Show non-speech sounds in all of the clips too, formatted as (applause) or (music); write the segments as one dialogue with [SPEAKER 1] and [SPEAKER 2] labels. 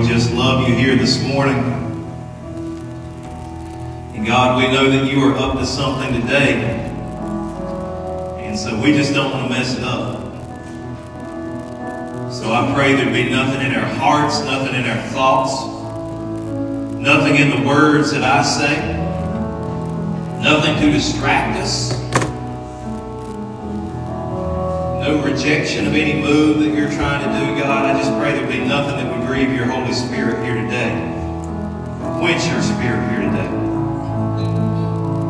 [SPEAKER 1] we just love you here this morning. And God, we know that you are up to something today. And so we just don't want to mess it up. So I pray there be nothing in our hearts, nothing in our thoughts, nothing in the words that I say, nothing to distract us, no rejection of any move that you're trying to do, God. I just pray there be nothing that would grieve your Holy Spirit here today, quench your spirit here today.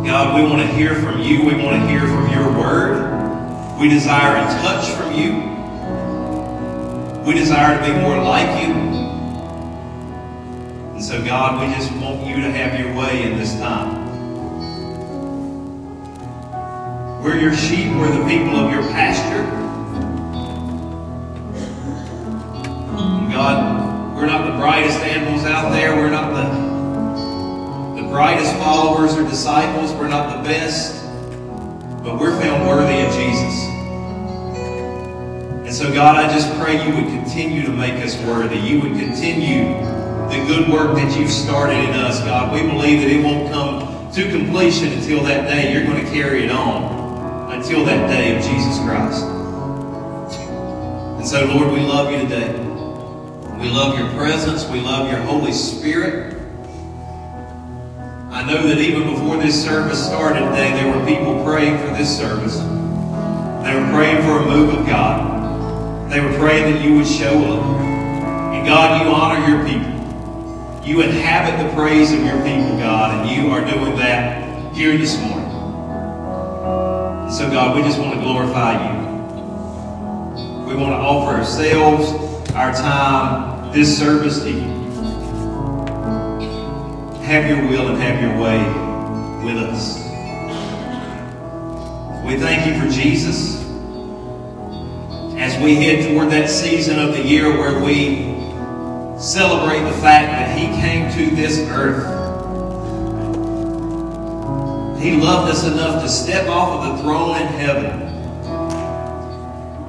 [SPEAKER 1] God, we want to hear from you. We want to hear from your word. We desire a touch from you. We desire to be more like you. And so, God, we just want you to have your way in this time. We're your sheep. We're the people of your pasture. Out there. We're not the, the brightest followers or disciples. We're not the best. But we're found worthy of Jesus. And so, God, I just pray you would continue to make us worthy. You would continue the good work that you've started in us, God. We believe that it won't come to completion until that day. You're going to carry it on until that day of Jesus Christ. And so, Lord, we love you today. We love your presence. We love your Holy Spirit. I know that even before this service started today, there were people praying for this service. They were praying for a move of God. They were praying that you would show up. And God, you honor your people. You inhabit the praise of your people, God, and you are doing that here this morning. And so, God, we just want to glorify you. We want to offer ourselves, our time, this service to you. Have your will and have your way with us. We thank you for Jesus as we head toward that season of the year where we celebrate the fact that He came to this earth. He loved us enough to step off of the throne in heaven,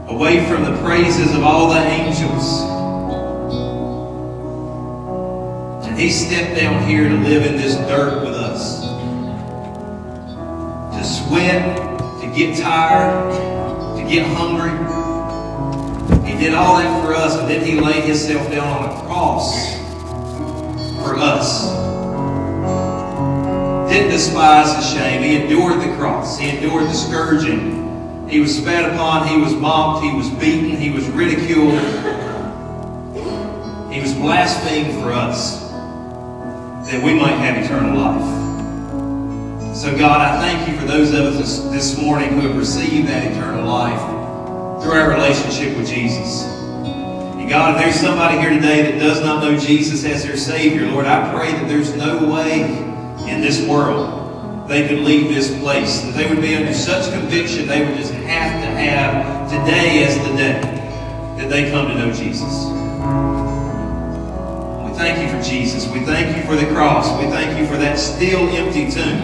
[SPEAKER 1] away from the praises of all the angels. He stepped down here to live in this dirt with us, to sweat, to get tired, to get hungry. He did all that for us, and then he laid himself down on a cross for us. Didn't despise the shame. He endured the cross. He endured the scourging. He was spat upon. He was mocked. He was beaten. He was ridiculed. He was blasphemed for us that we might have eternal life. So, God, I thank you for those of us this morning who have received that eternal life through our relationship with Jesus. And God, if there's somebody here today that does not know Jesus as their Savior, Lord, I pray that there's no way in this world they could leave this place, that they would be under such conviction they would just have to have today as the day that they come to know Jesus. Thank you for Jesus. We thank you for the cross. We thank you for that still empty tomb.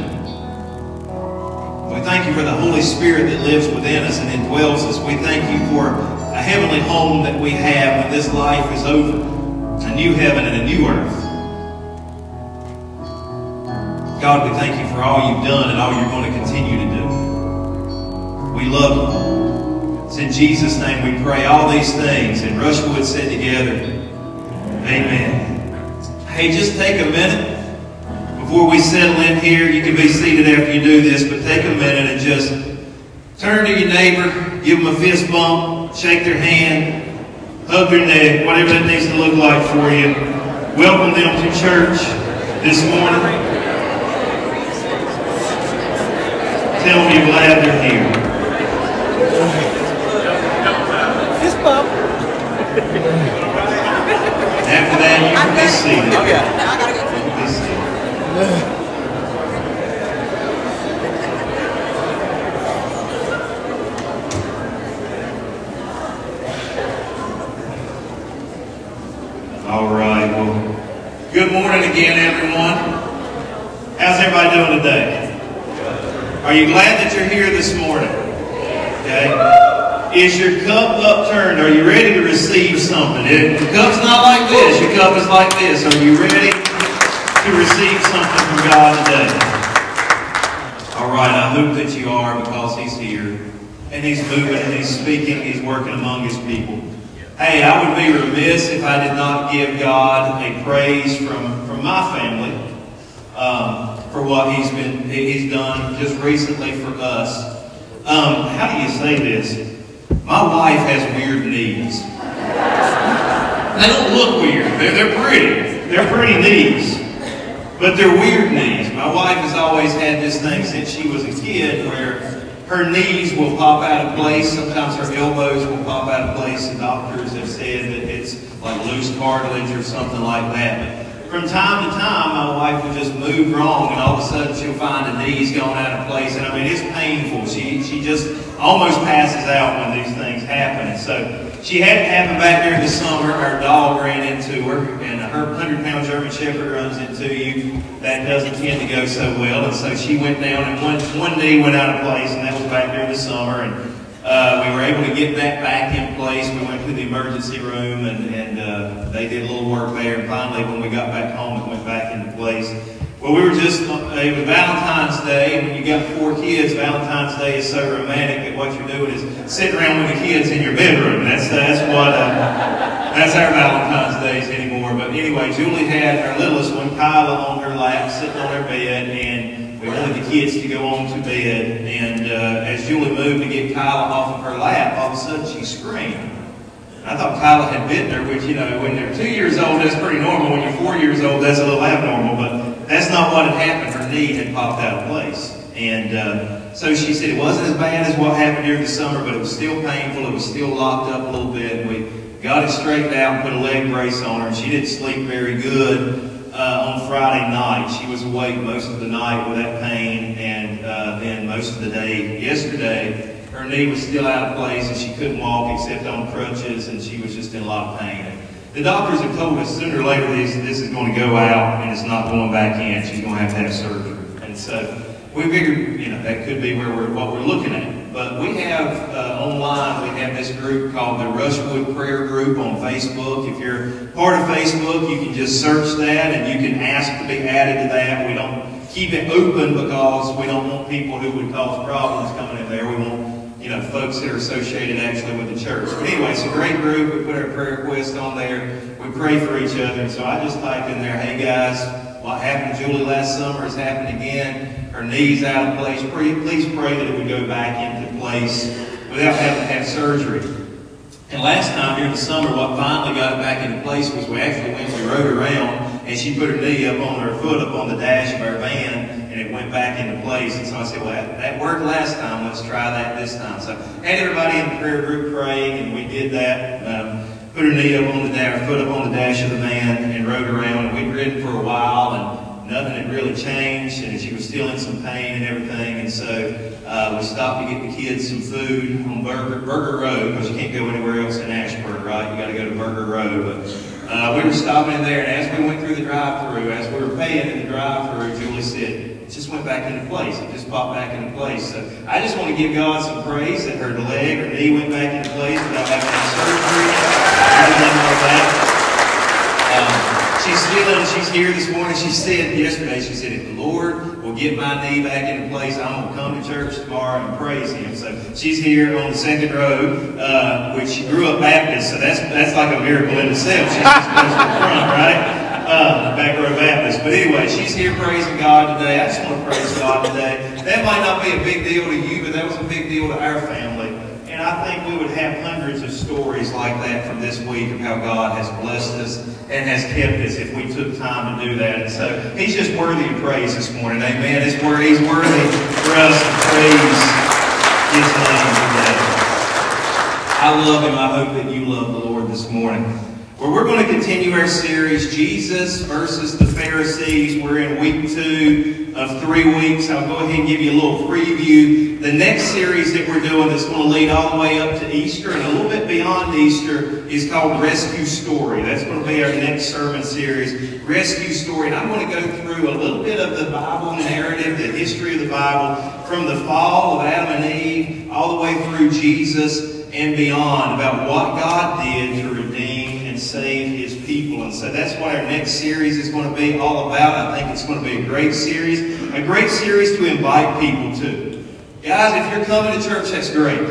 [SPEAKER 1] We thank you for the Holy Spirit that lives within us and indwells us. We thank you for a heavenly home that we have when this life is over. A new heaven and a new earth. God, we thank you for all you've done and all you're going to continue to do. We love you. It's in Jesus' name we pray all these things. And Rushwood said together, Amen. Hey, just take a minute before we settle in here. You can be seated after you do this, but take a minute and just turn to your neighbor, give them a fist bump, shake their hand, hug their neck, whatever that needs to look like for you. Welcome them to church this morning. Tell them you're glad they're here.
[SPEAKER 2] Fist bump.
[SPEAKER 1] After that, you can be seated.
[SPEAKER 2] Oh yeah.
[SPEAKER 3] I gotta go.
[SPEAKER 1] Be seated. All right. Well, good morning again, everyone. How's everybody doing today? Are you glad that you're here this morning? Okay. Is your cup upturned? Are you ready to receive something? If the cup's not like this, your cup is like this. Are you ready to receive something from God today? All right, I hope that you are because He's here. And He's moving and He's speaking. He's working among His people. Hey, I would be remiss if I did not give God a praise from, from my family um, for what He's been He's done just recently for us. Um, how do you say this? My wife has weird knees. They don't look weird. They're, they're pretty. They're pretty knees. But they're weird knees. My wife has always had this thing since she was a kid where her knees will pop out of place. Sometimes her elbows will pop out of place. The doctors have said that it's like loose cartilage or something like that. From time to time, my wife will just move wrong, and all of a sudden she'll find the knees going out of place. And I mean, it's painful. She she just almost passes out when these things happen. And so she had it happen back during the summer. Our dog ran into her, and her 100 pound German Shepherd runs into you. That doesn't tend to go so well. And so she went down, and one, one knee went out of place, and that was back during the summer. And uh, we were able to get that back in place. We went to the emergency room, and, and uh, they did a little work there. And finally, when we got back home, it went back into place. Well, we were just, uh, it was Valentine's Day, and when you got four kids, Valentine's Day is so romantic that what you're doing is sitting around with the kids in your bedroom. That's, that's what, uh, that's our Valentine's Days anymore. But anyway, Julie had our littlest one, Kyla, on her lap, sitting on her bed, and we wanted the kids to go on to bed. And uh, as Julie moved to get Kyla off of her lap, all of a sudden she screamed. I thought Kyla had bitten her, which, you know, when they're two years old, that's pretty normal. When you're four years old, that's a little abnormal. But that's not what had happened. Her knee had popped out of place. And uh, so she said it wasn't as bad as what happened during the summer, but it was still painful. It was still locked up a little bit. And we got it straightened out and put a leg brace on her. And she didn't sleep very good uh, on Friday night. She was awake most of the night with that pain. And uh, then most of the day yesterday, her knee was still out of place and she couldn't walk except on crutches and she was just in a lot of pain. The doctors have told us sooner or later this, this is going to go out and it's not going back in. She's going to have to have surgery. And so we figured, you know, that could be where we're, what we're looking at. But we have uh, online, we have this group called the Rushwood Prayer Group on Facebook. If you're part of Facebook, you can just search that and you can ask to be added to that. We don't keep it open because we don't want people who would cause problems coming in there. We want you know, folks that are associated actually with the church. But anyway, it's a great group. We put our prayer requests on there. We pray for each other. So I just typed in there, hey guys, what happened to Julie last summer has happened again. Her knee's out of place. Please pray that it would go back into place without having to have surgery. And last time during the summer, what finally got it back into place was we actually went, we rode around, and she put her knee up on her foot up on the dash of our van, and it went back into place. And so I said, well, that, worked last time. Let's try that this time. So had everybody in the prayer group praying, and we did that. Um, put her knee up on the dash, foot up on the dash of the van, and rode around. And we'd ridden for a while, and nothing had really changed, and she was still in some pain and everything. And so uh, we stopped to get the kids some food on Burger, Burger Road, because you can't go anywhere else in Ashburn, right? You got to go to Burger Road. But uh, we were stopping in there, and as we went through the drive-through, as we were paying in the drive-through, Julie said, it just went back into place. It just popped back into place. So I just want to give God some praise that her leg, her knee went back into place without having surgery. Um, she's feeling, she's here this morning. She said yesterday, she said, if the Lord will get my knee back into place, I'm going to come to church tomorrow and praise Him. So she's here on the second row, uh, which she grew up Baptist, so that's that's like a miracle in itself. She's just close to the front, right? uh, back row Baptist. But anyway, she's here praising God today. I just want to praise God today. That might not be a big deal to you, but that was a big deal to our family. I think we would have hundreds of stories like that from this week of how God has blessed us and has kept us if we took time to do that. And so he's just worthy of praise this morning. Amen. It's he's worthy for us to praise his name today. I love him. I hope that you love the Lord this morning. Well, we're going to continue our series, Jesus versus the Pharisees. We're in week two of three weeks. I'll go ahead and give you a little preview. The next series that we're doing that's going to lead all the way up to Easter and a little bit beyond Easter is called Rescue Story. That's going to be our next sermon series, Rescue Story. And I'm going to go through a little bit of the Bible narrative, the history of the Bible, from the fall of Adam and Eve all the way through Jesus and beyond about what God did to redeem and save His people. And so that's what our next series is going to be all about. I think it's going to be a great series, a great series to invite people to. Guys, if you're coming to church, that's great.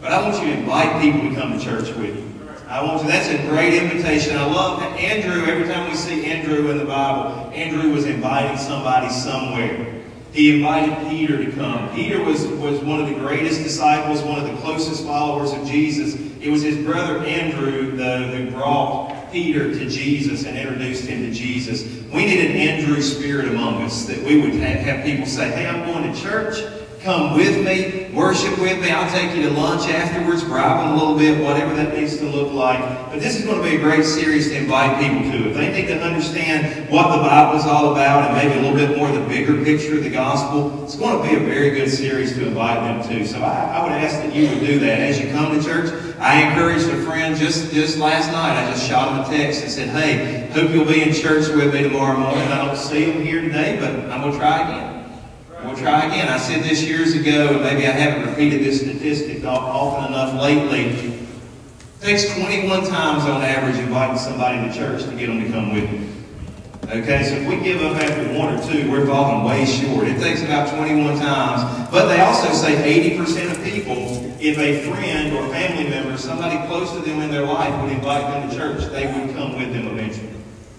[SPEAKER 1] But I want you to invite people to come to church with you. I want to, that's a great invitation. I love that Andrew, every time we see Andrew in the Bible, Andrew was inviting somebody somewhere. He invited Peter to come. Peter was, was one of the greatest disciples, one of the closest followers of Jesus. It was his brother Andrew, the, who brought Peter to Jesus and introduced him to Jesus. We need an Andrew spirit among us that we would have, have people say, hey, I'm going to church. Come with me, worship with me. I'll take you to lunch afterwards, bribe them a little bit, whatever that needs to look like. But this is going to be a great series to invite people to. If they need to understand what the Bible is all about and maybe a little bit more of the bigger picture of the gospel, it's going to be a very good series to invite them to. So I, I would ask that you would do that. As you come to church, I encouraged a friend just, just last night. I just shot him a text and said, hey, hope you'll be in church with me tomorrow morning. I don't see him here today, but I'm going to try again. Try again. I said this years ago, and maybe I haven't repeated this statistic often enough lately. It takes 21 times on average inviting somebody to church to get them to come with you. Okay, so if we give up after one or two, we're falling way short. It takes about 21 times. But they also say 80% of people, if a friend or family member, somebody close to them in their life would invite them to church, they would come with them eventually.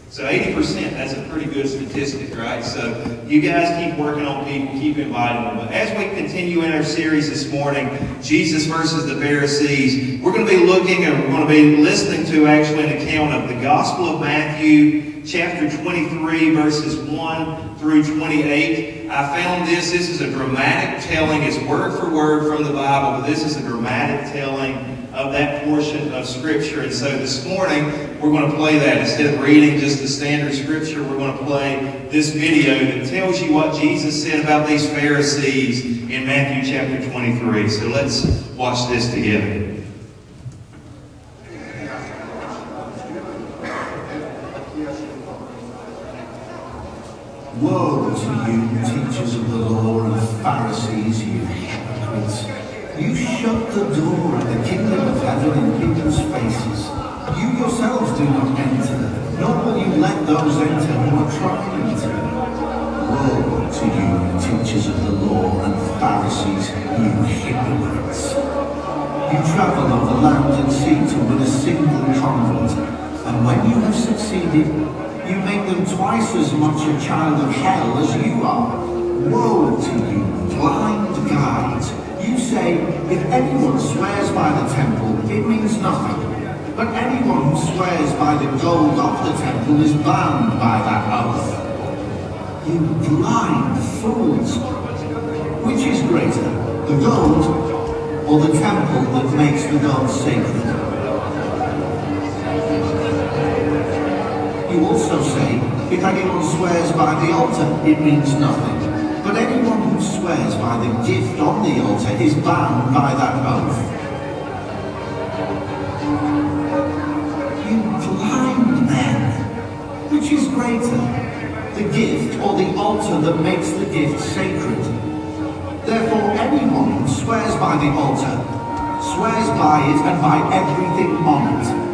[SPEAKER 1] So 80%, that's a pretty good statistic, right? So you guys keep working on people, keep inviting them. But as we continue in our series this morning, Jesus versus the Pharisees, we're going to be looking and we're going to be listening to actually an account of the Gospel of Matthew, chapter 23, verses 1 through 28. I found this. This is a dramatic telling. It's word for word from the Bible, but this is a dramatic telling of that portion of Scripture. And so this morning, we're going to play that. Instead of reading just the standard Scripture, we're going to play this video that tells you what Jesus said about these Pharisees in Matthew chapter 23. So let's watch this together.
[SPEAKER 3] Woe to you, teachers of the law and Pharisees, you hypocrites! You shut the door of the kingdom of heaven in people's faces. You yourselves do not enter, nor will you let those enter who are trying to. Woe to you, teachers of the law and Pharisees, you hypocrites! You travel over land and sea to win a and when you have succeeded, you make them twice as much a child of hell as you are. Woe to you, blind guides! You say, if anyone swears by the temple, it means nothing. But anyone who swears by the gold of the temple is bound by that oath. You blind fools! Which is greater, the gold or the temple that makes the gold sacred? You also say, if anyone swears by the altar, it means nothing. But anyone who swears by the gift on the altar is bound by that oath. You blind men! Which is greater, the gift or the altar that makes the gift sacred? Therefore, anyone who swears by the altar swears by it and by everything on it.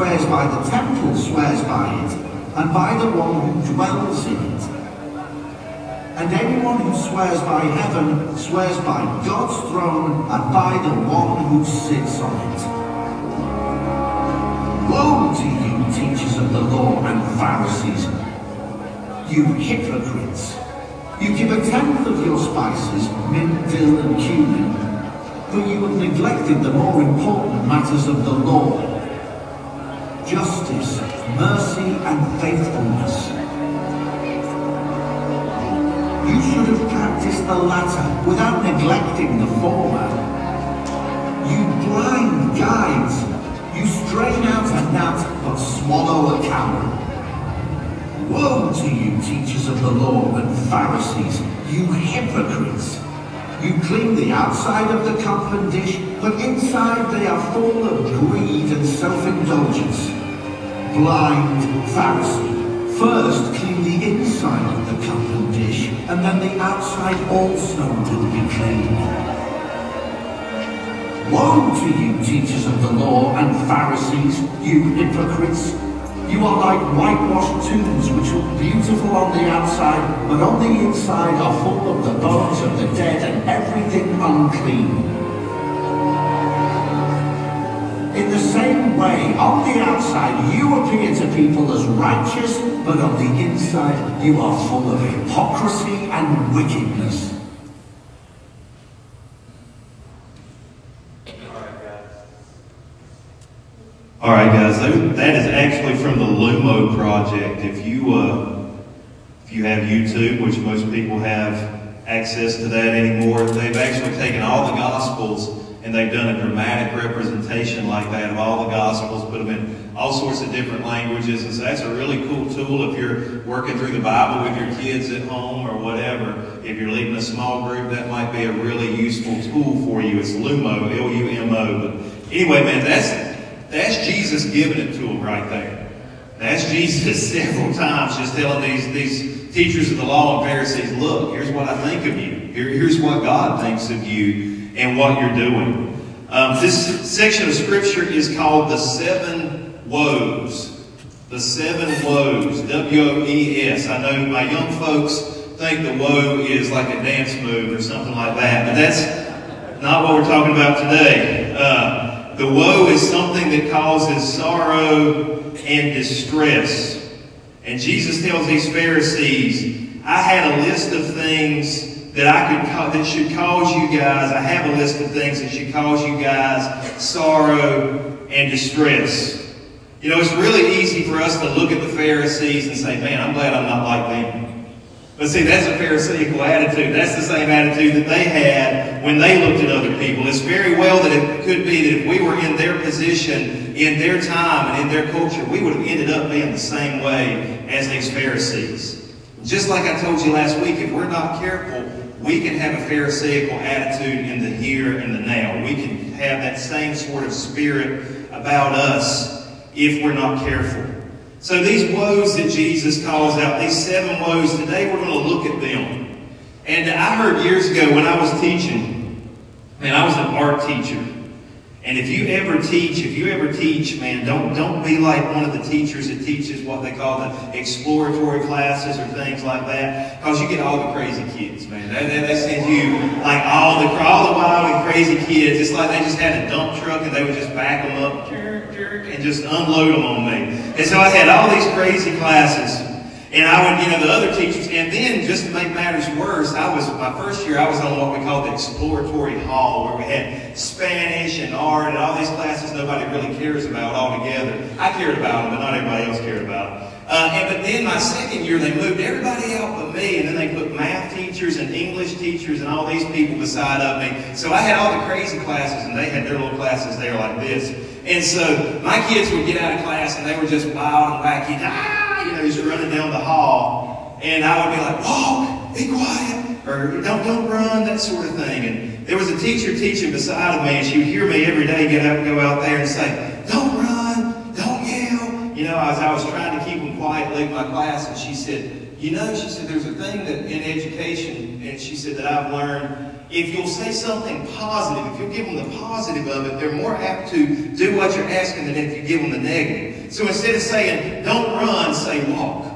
[SPEAKER 3] Swears by the temple swears by it and by the one who dwells in it. And anyone who swears by heaven swears by God's throne and by the one who sits on it. Woe to you, teachers of the law and Pharisees, you hypocrites! You give a tenth of your spices, mint, dill, and cumin, but you have neglected the more important matters of the law justice, mercy, and faithfulness. You should have practiced the latter without neglecting the former. You blind guides, you strain out a gnat but swallow a camel. Woe to you, teachers of the law and Pharisees, you hypocrites! You clean the outside of the cup and dish, but inside they are full of greed and self-indulgence blind Pharisee. First clean the inside of the cup and dish, and then the outside also will be clean. Woe to you, teachers of the law and Pharisees, you hypocrites! You are like whitewashed tombs which look beautiful on the outside, but on the inside are full of the bones of the dead and everything unclean. In the same way, on the outside you appear to people as righteous, but on the inside you are full of hypocrisy and wickedness.
[SPEAKER 1] All right, guys, that is actually from the Lumo project. If you uh, if you have YouTube, which most people have access to that anymore, they've actually taken all the Gospels and they've done a dramatic representation like that of all the Gospels, put them in all sorts of different languages, and so that's a really cool tool if you're working through the Bible with your kids at home or whatever. If you're leading a small group, that might be a really useful tool for you. It's Lumo, L-U-M-O. But anyway, man, that's that's Jesus giving it to them right there. That's Jesus (laughs) several times just telling these, these teachers of the law and Pharisees, look, here's what I think of you. Here, here's what God thinks of you and what you're doing. Um, this section of Scripture is called the Seven Woes. The Seven Woes. W-O-E-S. I know my young folks think the woe is like a dance move or something like that, but that's not what we're talking about today. Uh, the woe is something that causes sorrow and distress. And Jesus tells these Pharisees, I had a list of things that I could that should cause you guys. I have a list of things that should cause you guys sorrow and distress. You know, it's really easy for us to look at the Pharisees and say, man, I'm glad I'm not like them. But see, that's a Pharisaical attitude. That's the same attitude that they had when they looked at other people. It's very well that it could be that if we were in their position, in their time, and in their culture, we would have ended up being the same way as these Pharisees. Just like I told you last week, if we're not careful, we can have a Pharisaical attitude in the here and the now. We can have that same sort of spirit about us if we're not careful. So these woes that Jesus calls out, these seven woes, today we're going to look at them. And I heard years ago when I was teaching, and I was an art teacher. And if you ever teach, if you ever teach, man, don't, don't be like one of the teachers that teaches what they call the exploratory classes or things like that. Because you get all the crazy kids, man. They, they, they send you like all the, all the wild and crazy kids. It's like they just had a dump truck and they would just back them up and just unload them on me. And so I had all these crazy classes. And I would, you know, the other teachers, and then just to make matters worse, I was, my first year, I was on what we called the exploratory hall, where we had Spanish and art and all these classes nobody really cares about altogether. I cared about them, but not everybody else cared about them. Uh, and, but then my second year, they moved everybody out but me, and then they put math teachers and English teachers and all these people beside of me. So I had all the crazy classes, and they had their little classes there like this. And so my kids would get out of class, and they were just wild and wacky. Ah! You know, he's running down the hall, and I would be like, walk, be quiet, or don't, don't run, that sort of thing. And there was a teacher teaching beside of me, and she would hear me every day get up and go out there and say, don't run, don't yell. You know, as I was trying to keep them quiet in my class, and she said, you know, she said, there's a thing that in education, and she said that I've learned if you'll say something positive, if you'll give them the positive of it, they're more apt to do what you're asking than if you give them the negative. So instead of saying, don't run, say walk.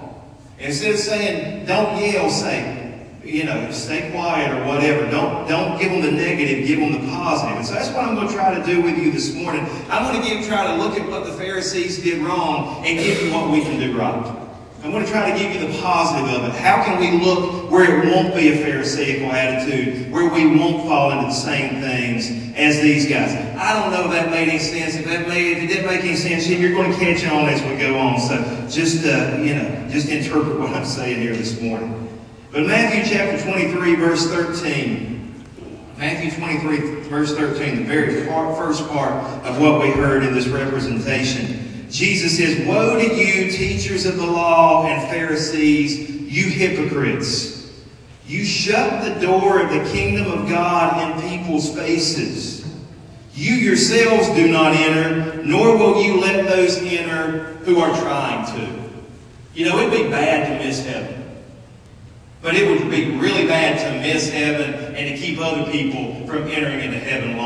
[SPEAKER 1] Instead of saying, don't yell, say, you know, stay quiet or whatever. Don't, don't give them the negative, give them the positive. And so that's what I'm going to try to do with you this morning. I'm going to give, try to look at what the Pharisees did wrong and give you what we can do right. I'm going to try to give you the positive of it. How can we look where it won't be a Pharisaical attitude, where we won't fall into the same things as these guys? I don't know if that made any sense. If that made, if it didn't make any sense, you're going to catch on as we go on. So just, uh, you know, just interpret what I'm saying here this morning. But Matthew chapter 23, verse 13. Matthew 23, verse 13, the very first part of what we heard in this representation. Jesus says, Woe to you, teachers of the law and Pharisees, you hypocrites! You shut the door of the kingdom of God in people's faces. You yourselves do not enter, nor will you let those enter who are trying to. You know, it'd be bad to miss heaven. But it would be really bad to miss heaven and to keep other people from entering into heaven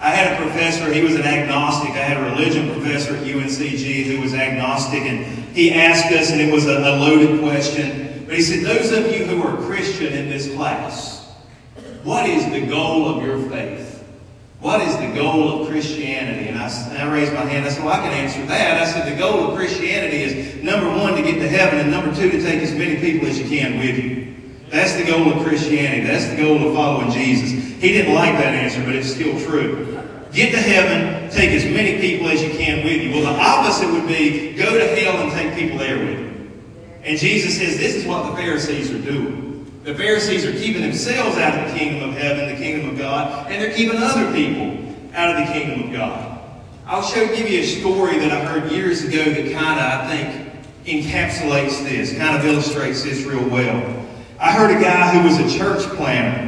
[SPEAKER 1] along had a professor, he was an agnostic. I had a religion professor at UNCG who was agnostic, and he asked us, and it was a, a loaded question, but he said, Those of you who are Christian in this class, what is the goal of your faith? What is the goal of Christianity? And I, and I raised my hand. I said, Well, I can answer that. I said, The goal of Christianity is number one, to get to heaven, and number two, to take as many people as you can with you. That's the goal of Christianity. That's the goal of following Jesus. He didn't like that answer, but it's still true. Get to heaven, take as many people as you can with you. Well, the opposite would be go to hell and take people there with you. And Jesus says this is what the Pharisees are doing. The Pharisees are keeping themselves out of the kingdom of heaven, the kingdom of God, and they're keeping other people out of the kingdom of God. I'll show give you a story that I heard years ago that kind of, I think, encapsulates this, kind of illustrates this real well. I heard a guy who was a church planner.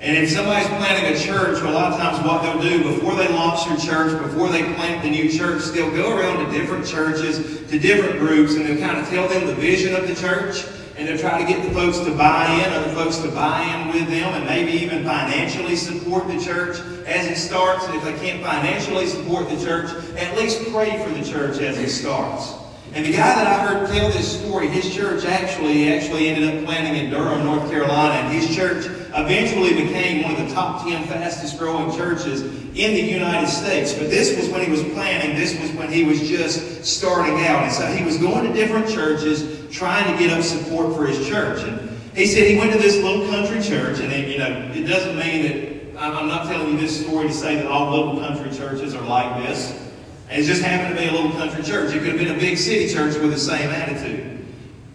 [SPEAKER 1] And if somebody's planting a church, a lot of times what they'll do before they launch their church, before they plant the new church, they'll go around to different churches, to different groups, and they'll kind of tell them the vision of the church and they'll try to get the folks to buy in, other folks to buy in with them, and maybe even financially support the church as it starts. And if they can't financially support the church, at least pray for the church as it starts. And the guy that I heard tell this story, his church actually actually ended up planting in Durham, North Carolina, and his church eventually became one of the top 10 fastest growing churches in the United States. But this was when he was planning, this was when he was just starting out. And so he was going to different churches, trying to get up support for his church. And he said he went to this little country church, and it, you know, it doesn't mean that I'm not telling you this story to say that all little country churches are like this. And it just happened to be a little country church. It could have been a big city church with the same attitude.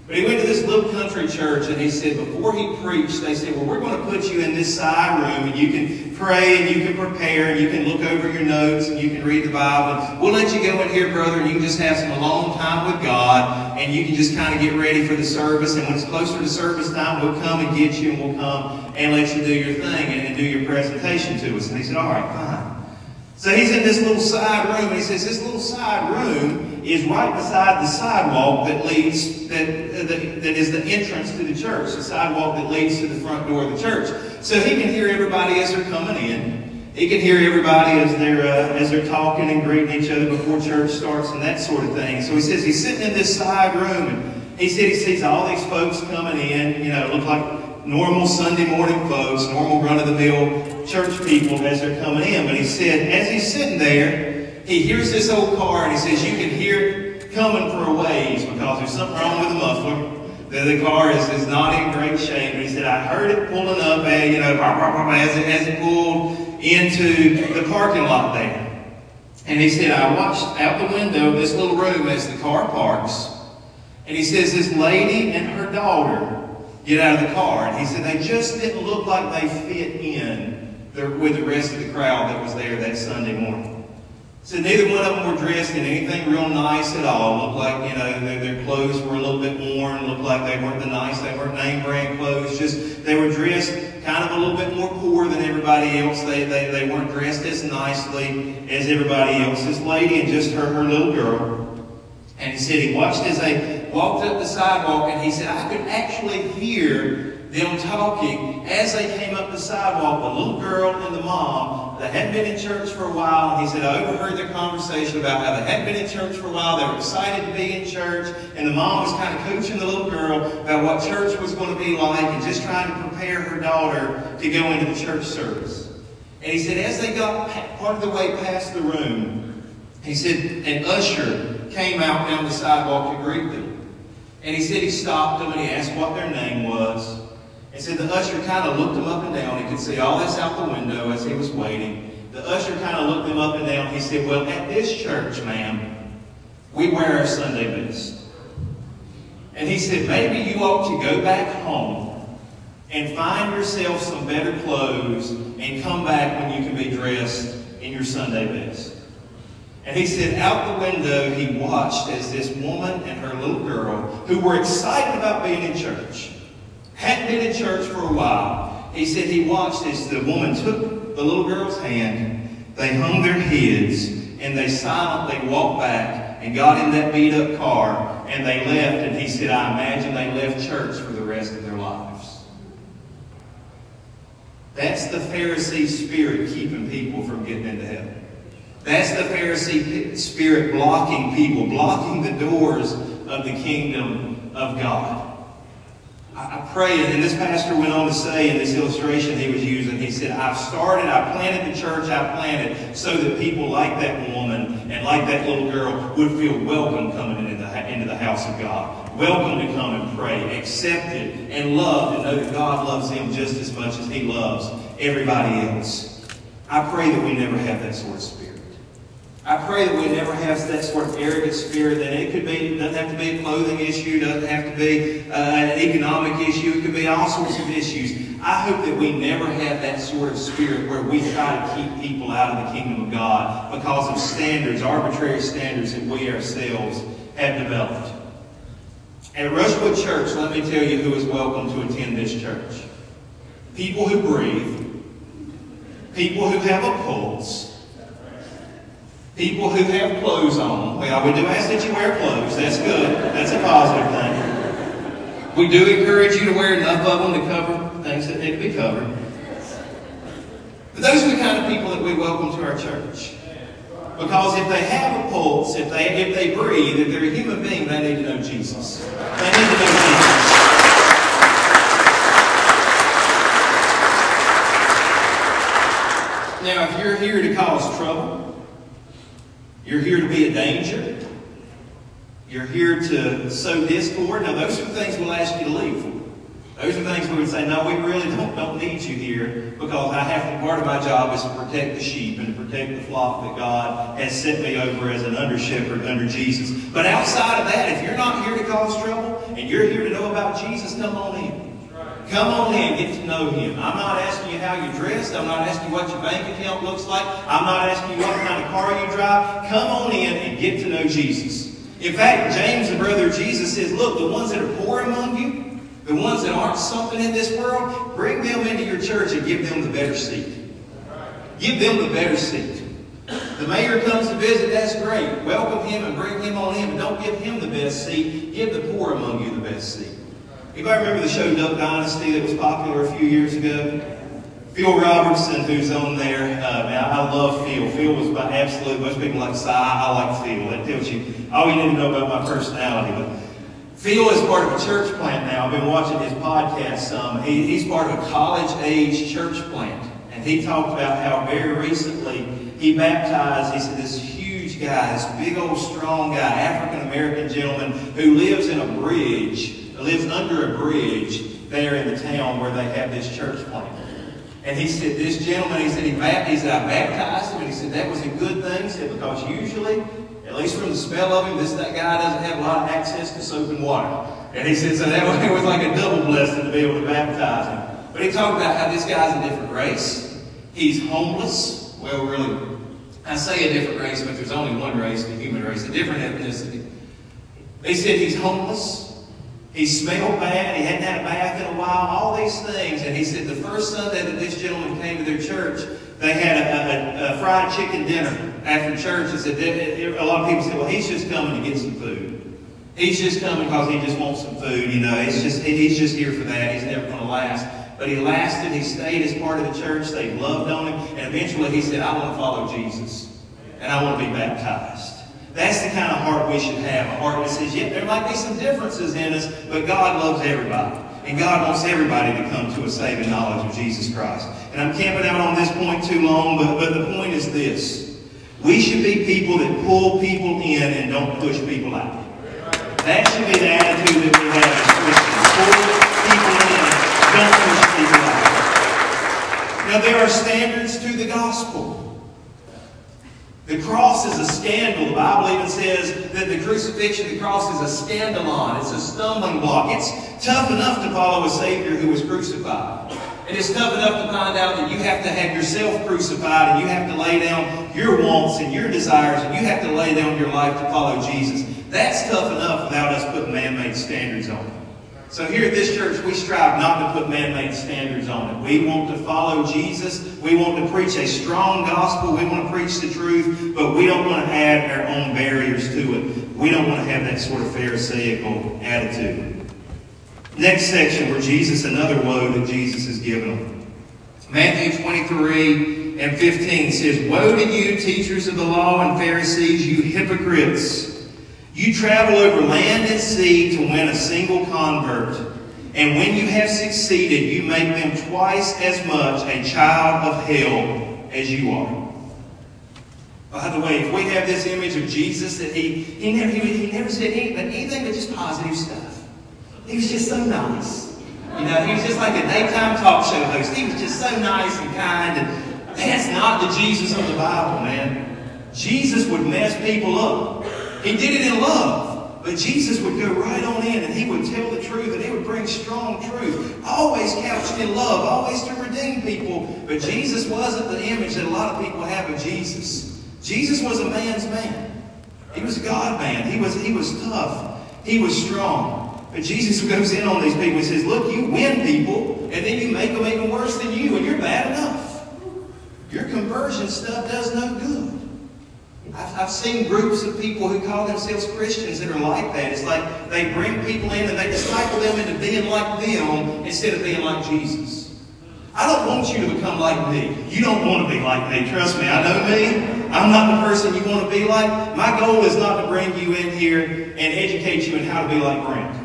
[SPEAKER 1] But he went to this little country church and he said, before he preached, they said, well, we're going to put you in this side room and you can pray and you can prepare and you can look over your notes and you can read the Bible. And we'll let you go in here, brother, and you can just have some alone time with God and you can just kind of get ready for the service. And when it's closer to service time, we'll come and get you and we'll come and let you do your thing and, and do your presentation to us. And he said, all right, fine. So he's in this little side room, and he says this little side room is right beside the sidewalk that leads, that, that, that is the entrance to the church, the sidewalk that leads to the front door of the church. So he can hear everybody as they're coming in. He can hear everybody as they're, uh, as they're talking and greeting each other before church starts and that sort of thing. So he says he's sitting in this side room, and he said he sees all these folks coming in, you know, look like normal Sunday morning folks, normal run-of-the-mill church people as they're coming in. But he said, as he's sitting there, he hears this old car and he says, you can hear it coming for a ways because there's something wrong with the muffler. The, the car is, is not in great shape. And he said, I heard it pulling up, and, you know, as it, as it pulled into the parking lot there. And he said, I watched out the window of this little room as the car parks. And he says, this lady and her daughter get out of the car. And he said, they just didn't look like they fit in with the rest of the crowd that was there that Sunday morning. So neither one of them were dressed in anything real nice at all. Looked like, you know, their, their clothes were a little bit worn. Looked like they weren't the nice, they weren't name brand clothes. Just, they were dressed kind of a little bit more poor than everybody else. They, they, they weren't dressed as nicely as everybody else. This lady and just her, her little girl. And he said he watched as they walked up the sidewalk and he said, I could actually hear them talking as they came up the sidewalk, the little girl and the mom that hadn't been in church for a while. And he said, I overheard their conversation about how they hadn't been in church for a while. They were excited to be in church. And the mom was kind of coaching the little girl about what church was going to be like and just trying to prepare her daughter to go into the church service. And he said, as they got part of the way past the room, he said, an usher came out down the sidewalk to greet them. And he said he stopped them and he asked what their name was. And said the usher kind of looked him up and down. He could see all this out the window as he was waiting. The usher kind of looked him up and down. He said, Well, at this church, ma'am, we wear our Sunday best. And he said, Maybe you ought to go back home and find yourself some better clothes and come back when you can be dressed in your Sunday best. And he said, out the window, he watched as this woman and her little girl, who were excited about being in church, hadn't been in church for a while. He said he watched as the woman took the little girl's hand, they hung their heads, and they silently walked back and got in that beat up car, and they left. And he said, I imagine they left church for the rest of their lives. That's the Pharisee spirit keeping people from getting into heaven. That's the Pharisee spirit blocking people, blocking the doors of the kingdom of God. I pray, and this pastor went on to say in this illustration he was using, he said, I've started, I planted the church I planted so that people like that woman and like that little girl would feel welcome coming into the, into the house of God. Welcome to come and pray, accepted and loved, and know that God loves them just as much as he loves everybody else. I pray that we never have that sort of spirit. I pray that we never have that sort of arrogant spirit that it could be, doesn't have to be a clothing issue, doesn't have to be uh, an economic issue, it could be all sorts of issues. I hope that we never have that sort of spirit where we try to keep people out of the kingdom of God because of standards, arbitrary standards that we ourselves have developed. At Rushwood Church, let me tell you who is welcome to attend this church. People who breathe, people who have a pulse, People who have clothes on. Well, we do ask that you wear clothes. That's good. That's a positive thing. We do encourage you to wear enough of them to cover things that need to be covered. But those are the kind of people that we welcome to our church. Because if they have a pulse, if they if they breathe, if they're a human being, they need to know Jesus. They need to know Jesus. Now, if you're here to cause trouble, you're here to be a danger. You're here to sow discord. Now, those are the things we'll ask you to leave for. Those are things we would say, no, we really don't, don't need you here because I have to, part of my job is to protect the sheep and to protect the flock that God has set me over as an under shepherd under Jesus. But outside of that, if you're not here to cause trouble and you're here to know about Jesus, come on in. Come on in, get to know Him. I'm not asking you how you're dressed. I'm not asking you what your bank account looks like. I'm not asking you what kind of car you drive. Come on in and get to know Jesus. In fact, James, the brother of Jesus, says, Look, the ones that are poor among you, the ones that aren't something in this world, bring them into your church and give them the better seat. Give them the better seat. The mayor comes to visit, that's great. Welcome him and bring him on in, but don't give him the best seat. Give the poor among you the best seat. Anybody remember the show Duck Dynasty that was popular a few years ago? Phil Robertson, who's on there, uh, man, I love Phil. Phil was my absolute, most people like Si, I like Phil. That tells you all you need to know about my personality. But Phil is part of a church plant now. I've been watching his podcast some. He, he's part of a college-age church plant. And he talked about how very recently he baptized, he said, this huge guy, this big old strong guy, African-American gentleman who lives in a bridge lives under a bridge there in the town where they have this church plant. And he said, this gentleman, he said, he, he said, I baptized him, and he said, that was a good thing. He said, because usually, at least from the smell of him, this that guy doesn't have a lot of access to soap and water. And he said, so that (laughs) was, it was like a double blessing to be able to baptize him. But he talked about how this guy's a different race. He's homeless. Well, really, I say a different race, but there's only one race, the human race, a different ethnicity. He said he's homeless. He smelled bad. He hadn't had a bath in a while. All these things. And he said the first Sunday that this gentleman came to their church, they had a, a, a fried chicken dinner after church. And said a lot of people said, "Well, he's just coming to get some food. He's just coming because he just wants some food. You know, he's just he's just here for that. He's never going to last." But he lasted. He stayed as part of the church. They loved on him, and eventually he said, "I want to follow Jesus, and I want to be baptized." That's the kind of heart we should have. A heart that says, yeah, there might be some differences in us, but God loves everybody. And God wants everybody to come to a saving knowledge of Jesus Christ. And I'm camping out on this point too long, but, but the point is this. We should be people that pull people in and don't push people out. That should be the attitude that we have as Christians. Pull people in, don't push people out. Now, there are standards to the gospel. The cross is a scandal. The Bible even says that the crucifixion, the cross is a scandalon. It's a stumbling block. It's tough enough to follow a Savior who was crucified. And it's tough enough to find out that you have to have yourself crucified and you have to lay down your wants and your desires and you have to lay down your life to follow Jesus. That's tough enough without us putting man-made standards on it. So here at this church, we strive not to put man-made standards on it. We want to follow Jesus. We want to preach a strong gospel. We want to preach the truth, but we don't want to add our own barriers to it. We don't want to have that sort of pharisaical attitude. Next section where Jesus, another woe that Jesus has given them. Matthew 23 and 15 says, Woe to you, teachers of the law and Pharisees, you hypocrites! You travel over land and sea to win a single convert. And when you have succeeded, you make them twice as much a child of hell as you are. By the way, if we have this image of Jesus that he, he, never, he, he never said anything, but just positive stuff. He was just so nice. You know, he was just like a daytime talk show host. He was just so nice and kind. And that's not the Jesus of the Bible, man. Jesus would mess people up. He did it in love. But Jesus would go right on in and he would tell the truth and he would bring strong truth. Always couched in love, always to redeem people. But Jesus wasn't the image that a lot of people have of Jesus. Jesus was a man's man. He was a God man. He was, he was tough. He was strong. But Jesus goes in on these people and says, Look, you win people, and then you make them even worse than you, and you're bad enough. Your conversion stuff does no good. I've, I've seen groups of people who call themselves Christians that are like that. It's like they bring people in and they disciple them into being like them instead of being like Jesus. I don't want you to become like me. You don't want to be like me. Trust me, I know me. I'm not the person you want to be like. My goal is not to bring you in here and educate you in how to be like Brent.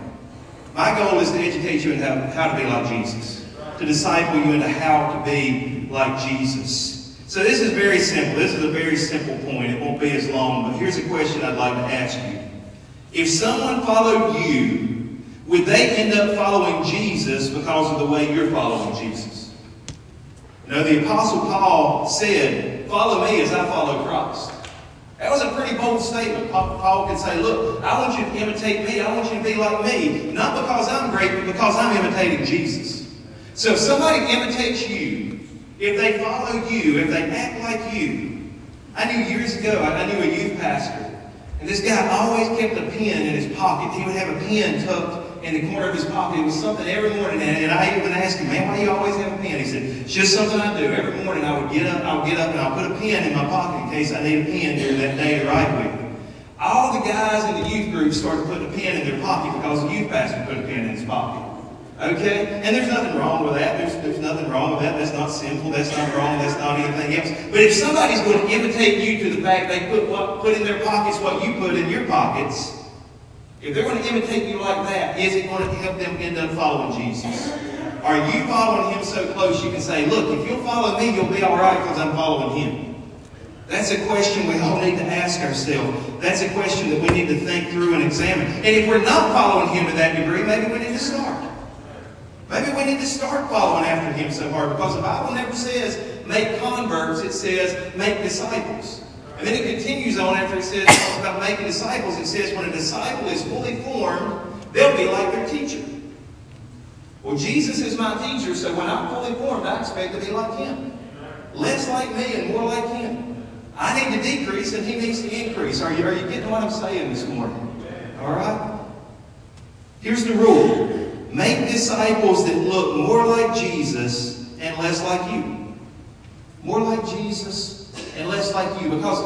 [SPEAKER 1] My goal is to educate you in how, how to be like Jesus, to disciple you into how to be like Jesus. So this is very simple. This is a very simple point. It won't be as long, but here's a question I'd like to ask you. If someone followed you, would they end up following Jesus because of the way you're following Jesus? Know, the Apostle Paul said, Follow me as I follow Christ. That was a pretty bold statement. Paul could say, Look, I want you to imitate me. I want you to be like me. Not because I'm great, but because I'm imitating Jesus. So if somebody imitates you, if they follow you, if they act like you. I knew years ago, I knew a youth pastor, and this guy always kept a pen in his pocket. He would have a pen tucked in the corner of his pocket. It was something every morning, and I even asked him, man, why do you always have a pen? He said, it's just something I do. Every morning I would get up, I would get up and I'll put a pen in my pocket in case I need a pen during that day to write with. All the guys in the youth group started putting a pen in their pocket because the youth pastor put a pen in his pocket. Okay? And there's nothing wrong with that. There's, there's nothing wrong with that. That's not sinful. That's not wrong. That's not anything else. But if somebody's going to imitate you to the fact they put what put in their pockets what you put in your pockets, if they're going to imitate you like that, is it going to help them end up following Jesus? Are you following him so close you can say, look, if you'll follow me, you'll be all right because I'm following him? That's a question we all need to ask ourselves. That's a question that we need to think through and examine. And if we're not following him to that degree, maybe we need to start. Maybe we need to start following after him so hard because the Bible never says make converts, it says make disciples. And then it continues on after it says about making disciples. It says when a disciple is fully formed, they'll be like their teacher. Well, Jesus is my teacher, so when I'm fully formed, I expect to be like him. Less like me and more like him. I need to decrease and he needs to increase. Are you, are you getting what I'm saying this morning? All right? Here's the rule. Make disciples that look more like Jesus and less like you. More like Jesus and less like you. Because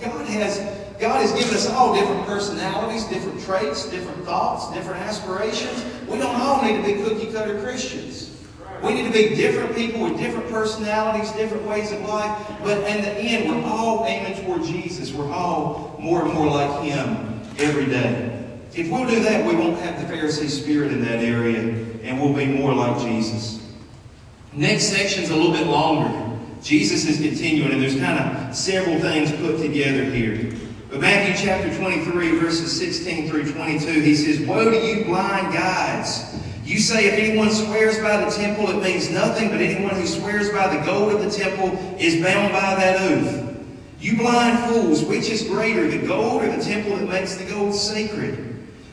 [SPEAKER 1] God has, God has given us all different personalities, different traits, different thoughts, different aspirations. We don't all need to be cookie cutter Christians. We need to be different people with different personalities, different ways of life. But in the end, we're all aiming toward Jesus. We're all more and more like Him every day. If we'll do that, we won't have the Pharisee spirit in that area, and we'll be more like Jesus. Next section's a little bit longer. Jesus is continuing, and there's kind of several things put together here. But Matthew chapter 23, verses 16 through 22, he says, Woe to you, blind guides! You say if anyone swears by the temple, it means nothing, but anyone who swears by the gold of the temple is bound by that oath. You blind fools, which is greater, the gold or the temple that makes the gold sacred?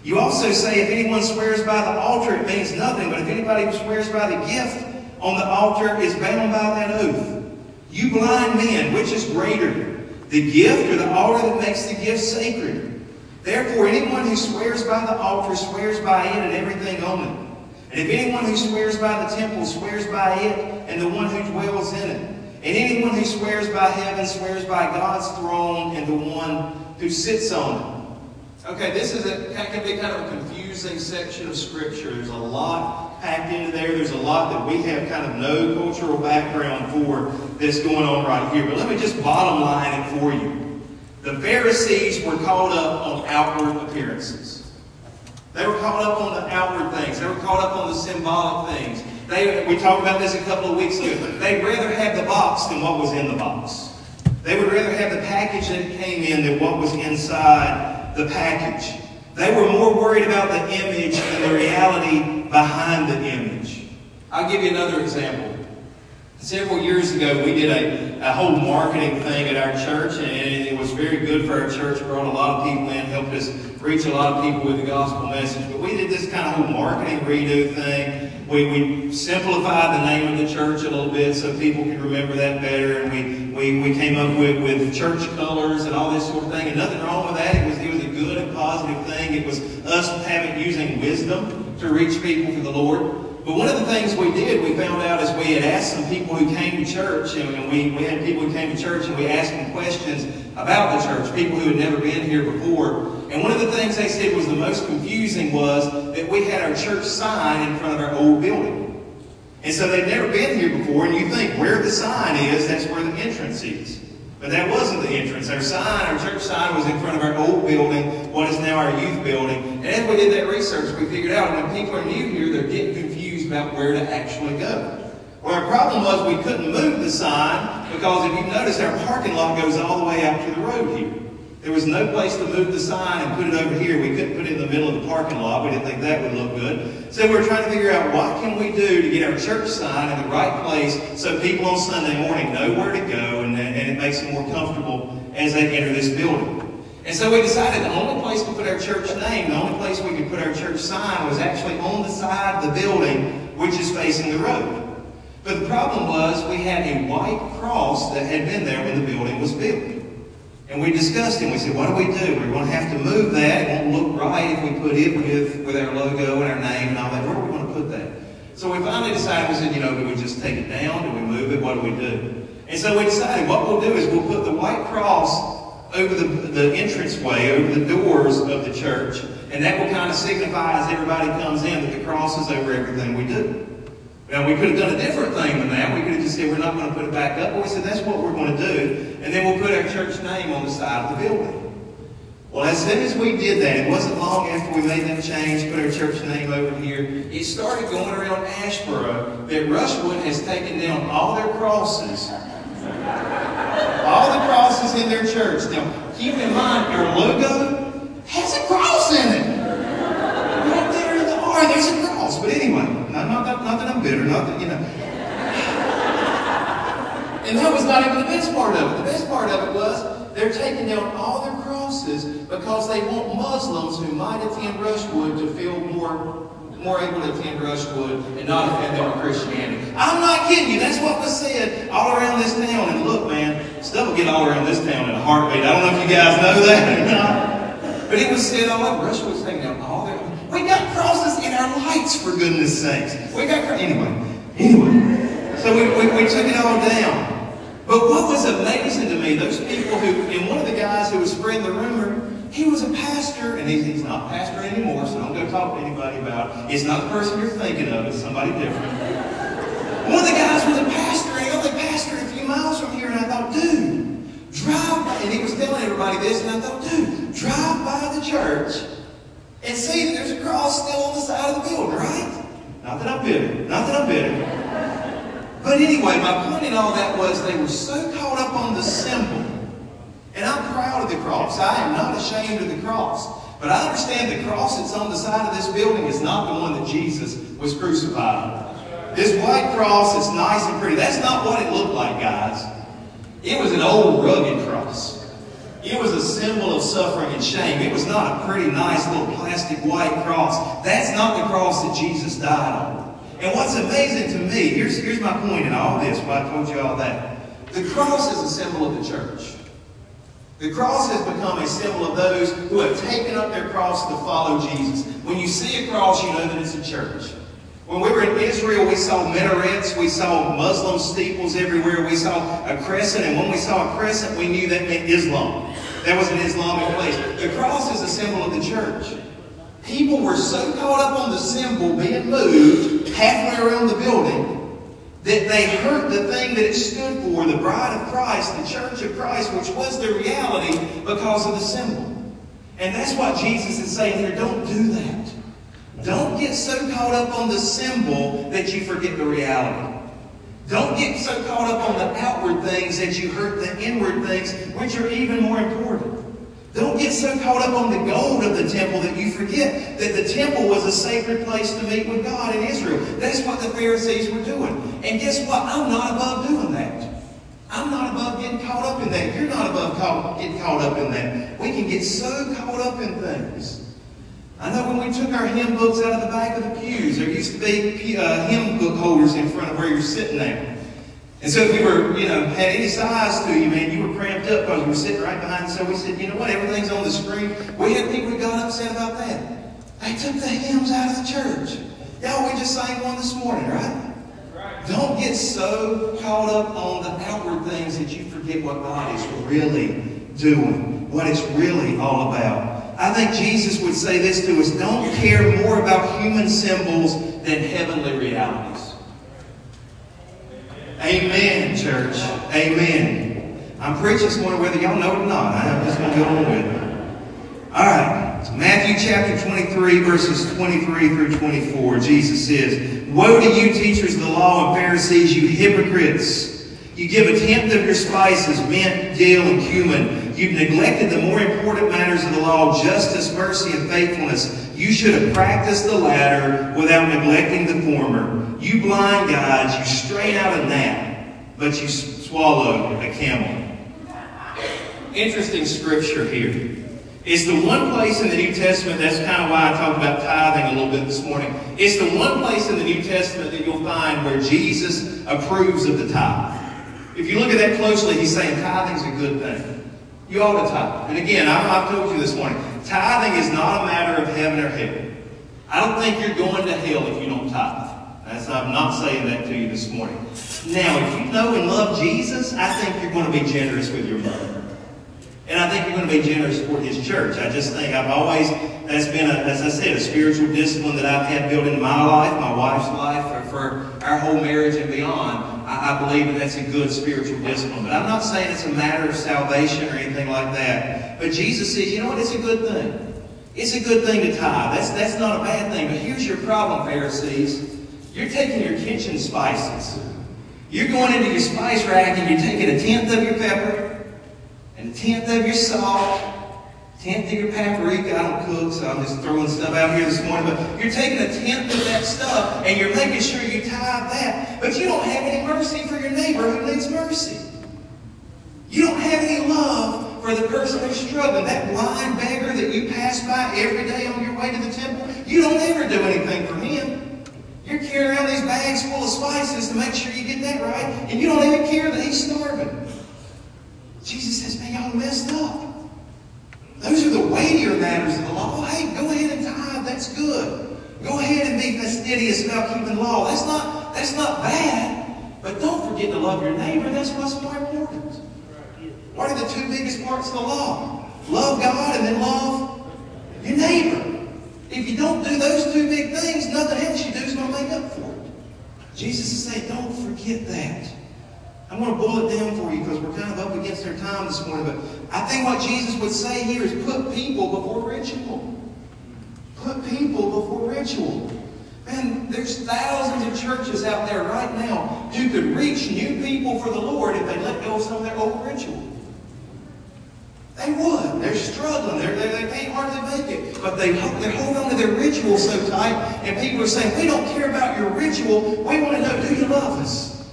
[SPEAKER 1] You also say if anyone swears by the altar, it means nothing, but if anybody swears by the gift on the altar is bound by that oath. You blind men, which is greater, the gift or the altar that makes the gift sacred? Therefore, anyone who swears by the altar swears by it and everything on it. And if anyone who swears by the temple swears by it and the one who dwells in it. And anyone who swears by heaven swears by God's throne and the one who sits on it. Okay, this is a, can be kind of a confusing section of Scripture. There's a lot packed into there. There's a lot that we have kind of no cultural background for that's going on right here. But let me just bottom line it for you. The Pharisees were caught up on outward appearances. They were caught up on the outward things. They were caught up on the symbolic things. They, we talked about this a couple of weeks ago. They'd rather have the box than what was in the box. They would rather have the package that came in than what was inside the package. They were more worried about the image than the reality behind the image. I'll give you another example. Several years ago, we did a, a whole marketing thing at our church, and it was very good for our church. Brought a lot of people in, helped us reach a lot of people with the gospel message. But we did this kind of whole marketing redo thing. We, we simplified the name of the church a little bit so people could remember that better, and we, we, we came up with, with church colors and all this sort of thing. And nothing wrong with that. It was, it was positive thing. It was us having using wisdom to reach people for the Lord. But one of the things we did, we found out is we had asked some people who came to church, and we, we had people who came to church, and we asked them questions about the church, people who had never been here before. And one of the things they said was the most confusing was that we had our church sign in front of our old building. And so they'd never been here before, and you think where the sign is, that's where the entrance is. But that wasn't the entrance. Our sign, our church sign, was in front of our old building, what is now our youth building. And as we did that research, we figured out when people are new here, they're getting confused about where to actually go. Well, our problem was we couldn't move the sign because if you notice, our parking lot goes all the way out to the road here. There was no place to move the sign and put it over here. We couldn't put it in the middle of the parking lot. We didn't think that would look good. So we were trying to figure out what can we do to get our church sign in the right place so people on Sunday morning know where to go and, and it makes them more comfortable as they enter this building. And so we decided the only place to put our church name, the only place we could put our church sign was actually on the side of the building, which is facing the road. But the problem was we had a white cross that had been there when the building was built. And we discussed it. And we said, what do we do? We're going to have to move that. It won't look right if we put it with, with our logo and our name and all that. Where are we going to put that? So we finally decided, we said, you know, do we just take it down? Do we move it? What do we do? And so we decided what we'll do is we'll put the white cross over the, the entranceway, over the doors of the church. And that will kind of signify as everybody comes in that the cross is over everything we do. Now, we could have done a different thing than that. We could have just said, we're not going to put it back up. But we said, that's what we're going to do. And then we'll put our church name on the side of the building. Well, as soon as we did that, it wasn't long after we made that change, put our church name over here, it started going around Asheboro that Rushwood has taken down all their crosses. all the crosses in their church. Now, keep in mind, our logo has a cross in it. Right there in the R, there's a cross. But anyway, not, not, that, not that I'm bitter, not that, you know. And that was not even the best part of it. The best part of it was they're taking down all their crosses because they want Muslims who might attend Rushwood to feel more more able to attend Rushwood and not offend them with Christianity. I'm not kidding you. That's what was said all around this town. And look, man, stuff will get all around this town in a heartbeat. I don't know if you guys know that or not. But it was said oh, all over. Rushwood's taking down all their... We got crosses in our lights, for goodness sakes. We got... Anyway. Anyway. So we, we, we took it all down. But what was amazing to me, those people who, and one of the guys who was spreading the rumor, he was a pastor, and he's, he's not pastor anymore, so don't go talk to anybody about it. It's not the person you're thinking of, it's somebody different. One of the guys was a pastor, and he only pastored a few miles from here, and I thought, dude, drive by, and he was telling everybody this, and I thought, dude, drive by the church and see that there's a cross still on the side of the building, right? Not that I'm bitter, not that I'm bitter. But anyway, my point in all that was they were so caught up on the symbol. And I'm proud of the cross. I am not ashamed of the cross. But I understand the cross that's on the side of this building is not the one that Jesus was crucified on. This white cross is nice and pretty. That's not what it looked like, guys. It was an old rugged cross. It was a symbol of suffering and shame. It was not a pretty nice little plastic white cross. That's not the cross that Jesus died on. And what's amazing to me, here's, here's my point in all this, why I told you all that. The cross is a symbol of the church. The cross has become a symbol of those who have taken up their cross to follow Jesus. When you see a cross, you know that it's a church. When we were in Israel, we saw minarets, we saw Muslim steeples everywhere, we saw a crescent, and when we saw a crescent, we knew that meant Islam. That was an Islamic place. The cross is a symbol of the church. People were so caught up on the symbol being moved halfway around the building that they hurt the thing that it stood for, the bride of Christ, the church of Christ, which was the reality because of the symbol. And that's what Jesus is saying here. Don't do that. Don't get so caught up on the symbol that you forget the reality. Don't get so caught up on the outward things that you hurt the inward things, which are even more important. Don't get so caught up on the gold of the temple that you forget that the temple was a sacred place to meet with God in Israel. That's what the Pharisees were doing. And guess what? I'm not above doing that. I'm not above getting caught up in that. You're not above getting caught up in that. We can get so caught up in things. I know when we took our hymn books out of the back of the pews, there used to be uh, hymn book holders in front of where you're sitting there. And so if we were, you know, had any size to you, man, you were cramped up because we were sitting right behind. So we said, you know what, everything's on the screen. We had people who got upset about that. They took the hymns out of the church. Y'all, we just sang one this morning, right? right? Don't get so caught up on the outward things that you forget what God is really doing, what it's really all about. I think Jesus would say this to us don't care more about human symbols than heavenly realities. Amen, church. Amen. I'm preaching this morning whether y'all know it or not. I'm just going to go on with it. All right. So Matthew chapter 23, verses 23 through 24. Jesus says, Woe to you, teachers of the law and Pharisees, you hypocrites! You give a tenth of your spices, mint, dill, and cumin. You've neglected the more important matters of the law, justice, mercy, and faithfulness. You should have practiced the latter without neglecting the former. You blind guides, you strain out a gnat, but you swallow a camel. Interesting scripture here. It's the one place in the New Testament, that's kind of why I talked about tithing a little bit this morning. It's the one place in the New Testament that you'll find where Jesus approves of the tithe. If you look at that closely, he's saying tithing's a good thing. You ought to tithe. And again, I've told you this morning, tithing is not a matter of heaven or hell. I don't think you're going to hell if you don't tithe. That's, I'm not saying that to you this morning. Now, if you know and love Jesus, I think you're going to be generous with your money. And I think you're going to be generous for his church. I just think I've always, that's been, a, as I said, a spiritual discipline that I've had built into my life, my wife's life, for, for our whole marriage and beyond. I, I believe that that's a good spiritual discipline. But I'm not saying it's a matter of salvation or anything like that. But Jesus says, you know what? It's a good thing. It's a good thing to tithe. That's, that's not a bad thing. But here's your problem, Pharisees. You're taking your kitchen spices. You're going into your spice rack and you're taking a tenth of your pepper and a tenth of your salt, tenth of your paprika. I don't cook, so I'm just throwing stuff out here this morning. But you're taking a tenth of that stuff and you're making sure you tithe that. But you don't have any mercy for your neighbor who needs mercy. You don't have any love for the person who's struggling. That blind beggar that you pass by every day on your way to the temple, you don't ever do anything for him. You're carrying around these bags full of spices to make sure you get that right, and you don't even care that he's starving. Jesus says, man, y'all messed up. Those are the weightier matters of the law. Hey, go ahead and tithe. That's good. Go ahead and be fastidious about keeping the law. That's not, that's not bad. But don't forget to love your neighbor. That's what's more important. What are the two biggest parts of the law? Love God and then love your neighbor. If you don't do those two big things, nothing else you do is going to make up for it. Jesus is saying, don't forget that. I'm going to boil it down for you because we're kind of up against our time this morning. But I think what Jesus would say here is put people before ritual. Put people before ritual. Man, there's thousands of churches out there right now who could reach new people for the Lord if they let go of some of their old ritual. They would. They're struggling. They're, they, they can't hardly make it. But they, they hold on to their ritual so tight, and people are saying, we don't care about your ritual. We want to know, do you love us?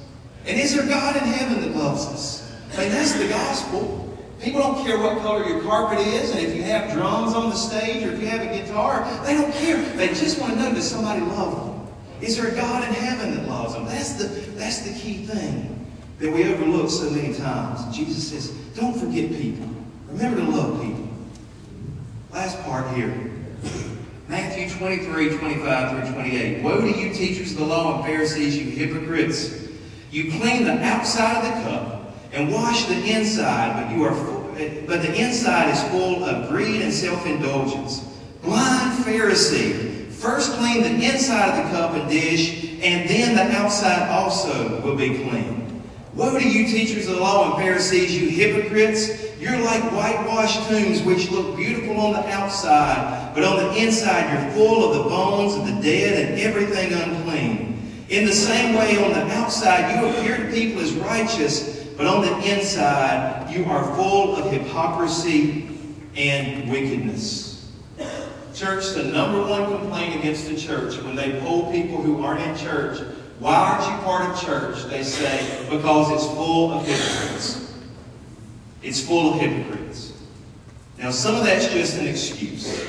[SPEAKER 1] And is there God in heaven that loves us? I mean, that's the gospel. People don't care what color your carpet is, and if you have drums on the stage or if you have a guitar, they don't care. They just want to know, does somebody love them? Is there a God in heaven that loves them? That's the, that's the key thing that we overlook so many times. Jesus says, don't forget people. Remember to love people. Last part here. Matthew 23, 25 through 28. Woe to you, teachers of the law and Pharisees, you hypocrites! You clean the outside of the cup and wash the inside, but you are full, eh, but the inside is full of greed and self-indulgence. Blind Pharisee, First clean the inside of the cup and dish, and then the outside also will be clean. Woe to you, teachers of the law and Pharisees, you hypocrites! You're like whitewashed tombs which look beautiful on the outside, but on the inside you're full of the bones of the dead and everything unclean. In the same way, on the outside you appear to people as righteous, but on the inside you are full of hypocrisy and wickedness. Church, the number one complaint against the church when they poll people who aren't in church, why aren't you part of church? They say, because it's full of hypocrites. It's full of hypocrites. Now, some of that's just an excuse.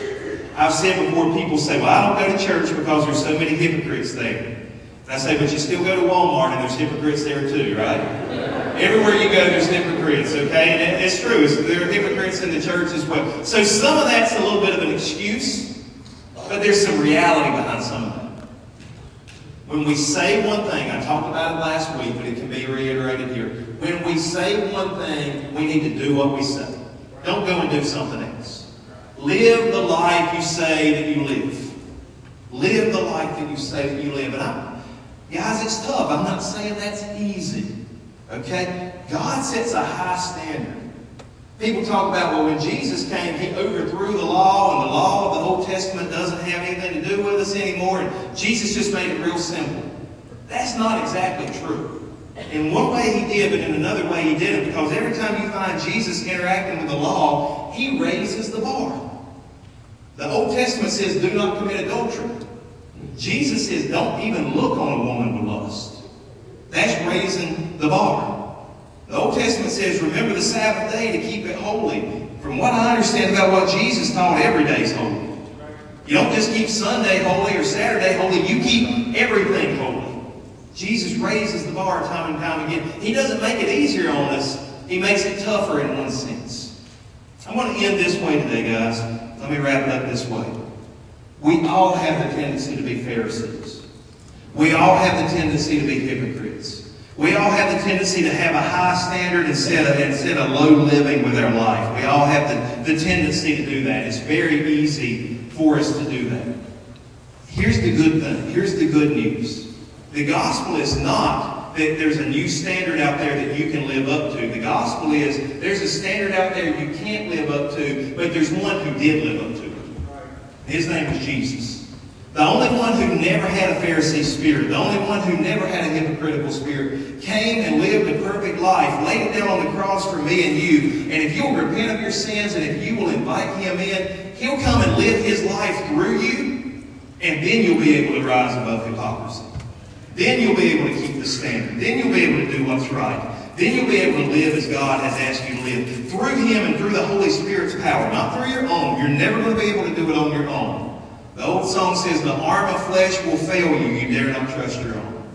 [SPEAKER 1] I've said before, people say, well, I don't go to church because there's so many hypocrites there. And I say, but you still go to Walmart and there's hypocrites there too, right? Everywhere you go, there's hypocrites, okay? And it's true. There are hypocrites in the church as well. So some of that's a little bit of an excuse, but there's some reality behind some of that. When we say one thing, I talked about it last week, but it can be reiterated here. When we say one thing, we need to do what we say. Don't go and do something else. Live the life you say that you live. Live the life that you say that you live. And I'm, guys, it's tough. I'm not saying that's easy. Okay? God sets a high standard. People talk about, well, when Jesus came, he overthrew the law, and the law of the Old Testament doesn't have anything to do with us anymore, and Jesus just made it real simple. That's not exactly true. In one way he did, but in another way he didn't, because every time you find Jesus interacting with the law, he raises the bar. The Old Testament says, do not commit adultery. Jesus says, don't even look on a woman with lust. That's raising the bar. The Old Testament says, remember the Sabbath day to keep it holy. From what I understand about what Jesus taught, every day is holy. You don't just keep Sunday holy or Saturday holy, you keep everything holy. Jesus raises the bar time and time again. He doesn't make it easier on us, He makes it tougher in one sense. I want to end this way today, guys. Let me wrap it up this way. We all have the tendency to be Pharisees. We all have the tendency to be hypocrites. We all have the tendency to have a high standard instead of, instead of low living with our life. We all have the, the tendency to do that. It's very easy for us to do that. Here's the good thing. Here's the good news. The gospel is not that there's a new standard out there that you can live up to. The gospel is there's a standard out there you can't live up to, but there's one who did live up to it. His name was Jesus. The only one who never had a Pharisee spirit, the only one who never had a hypocritical spirit, came and lived a perfect life, laid it down on the cross for me and you. And if you'll repent of your sins and if you will invite him in, he'll come and live his life through you, and then you'll be able to rise above hypocrisy. Then you'll be able to keep the standard. Then you'll be able to do what's right. Then you'll be able to live as God has asked you to live. Through Him and through the Holy Spirit's power, not through your own. You're never going to be able to do it on your own. The old song says, The arm of flesh will fail you. You dare not trust your own.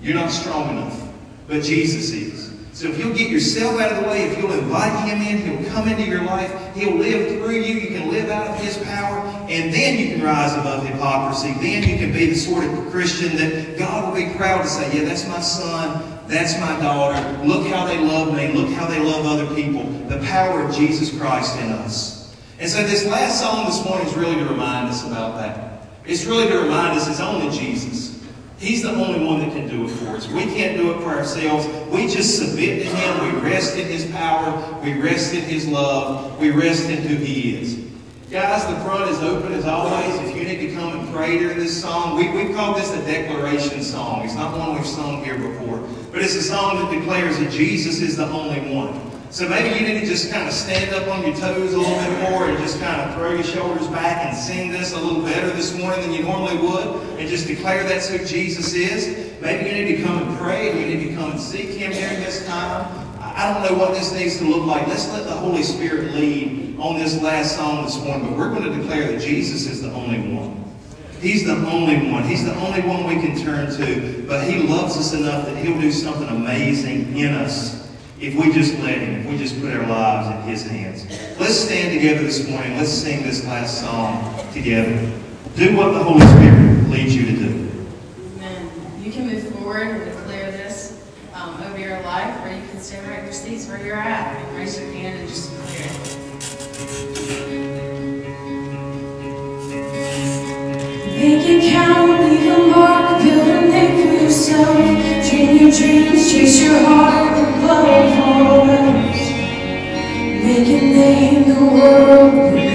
[SPEAKER 1] You're not strong enough. But Jesus is. So if you'll get yourself out of the way, if you'll invite Him in, He'll come into your life. He'll live through you. You can live out of His power. And then you can rise above hypocrisy. Then you can be the sort of Christian that God will be proud to say, Yeah, that's my son. That's my daughter. Look how they love me. Look how they love other people. The power of Jesus Christ in us. And so this last song this morning is really to remind us about that. It's really to remind us it's only Jesus. He's the only one that can do it for us. We can't do it for ourselves. We just submit to Him. We rest in His power. We rest in His love. We rest in who He is. Guys, the front is open as always. If you need to come and pray during this song, we, we call this a declaration song. It's not one we've sung here before, but it's a song that declares that Jesus is the only one. So maybe you need to just kind of stand up on your toes a little bit more and just kind of throw your shoulders back and sing this a little better this morning than you normally would and just declare that's who Jesus is. Maybe you need to come and pray and you need to come and seek Him during this time. I don't know what this needs to look like. Let's let the Holy Spirit lead on this last song this morning, but we're going to declare that Jesus is the only one. He's the only one. He's the only one we can turn to. But He loves us enough that He'll do something amazing in us if we just let Him, if we just put our lives in His hands. Let's stand together this morning. Let's sing this last song together. Do what the Holy Spirit leads you to do.
[SPEAKER 4] Amen. You can move forward and declare this um, over your life, or you can stand right in your seats where you're at and raise your hand and just declare it.
[SPEAKER 5] Make it count, leave a mark, build a name for yourself. Dream your dreams, chase your heart. Make They name the world.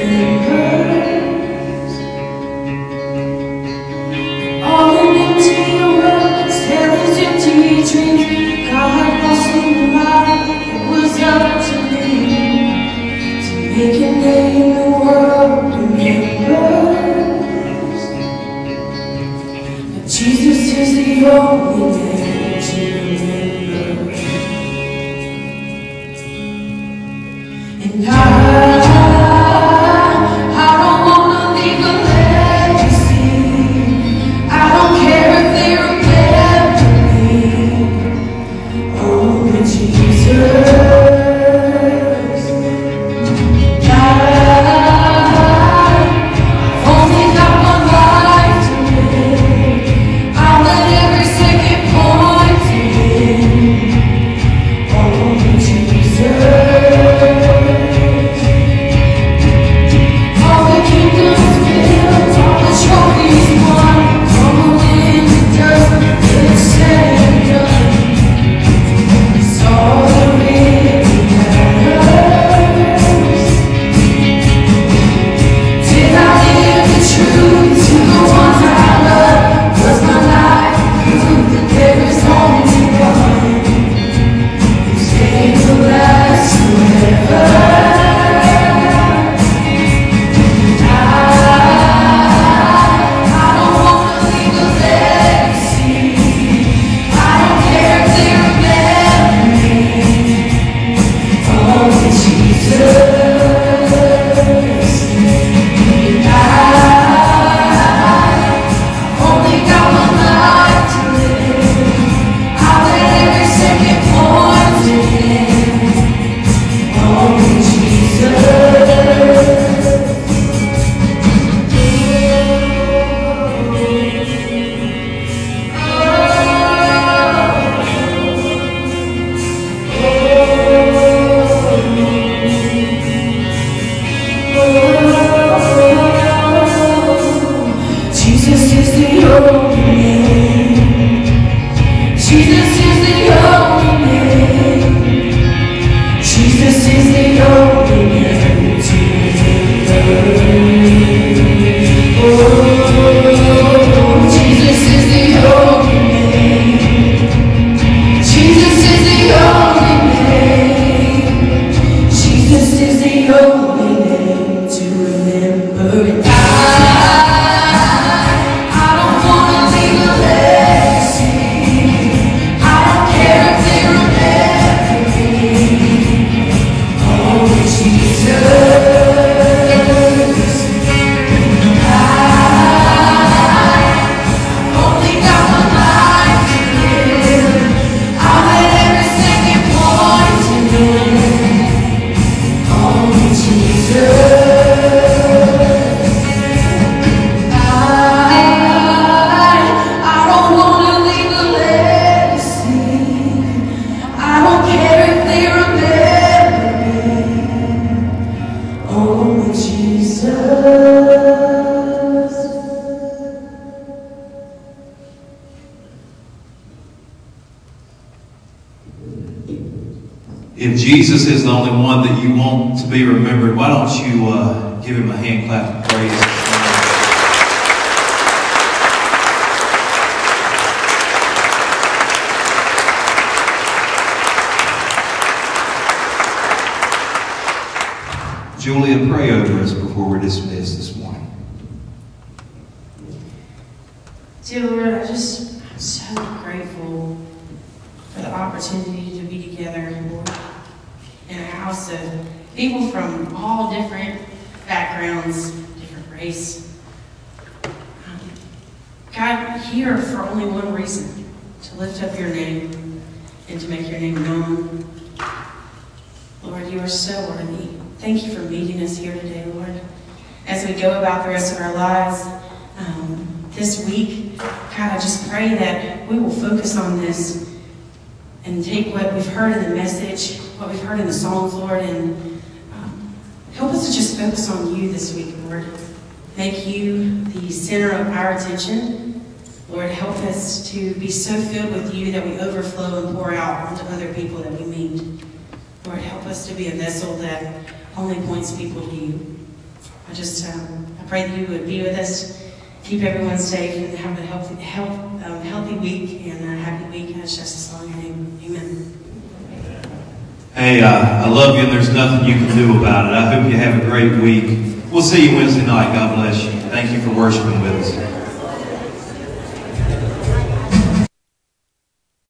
[SPEAKER 5] If Jesus is the only one
[SPEAKER 1] that you want to be remembered, why don't you uh, give him a hand clap of praise? Julia, pray over us before we're dismissed this morning.
[SPEAKER 4] what we've heard in the songs, Lord, and um, help us to just focus on you this week, Lord.
[SPEAKER 5] Make you the center of our attention. Lord, help us to be so filled with you that we overflow and pour out onto other people that we meet. Lord, help us to be a vessel that only points people to you. I just um, I pray that you would be with us, keep everyone safe, and have a healthy, health, um, healthy week and a happy week. And it's just long name. Amen.
[SPEAKER 1] Hey, uh, I love you, and there's nothing you can do about it. I hope you have a great week. We'll see you Wednesday night. God bless you. Thank you for worshiping with us.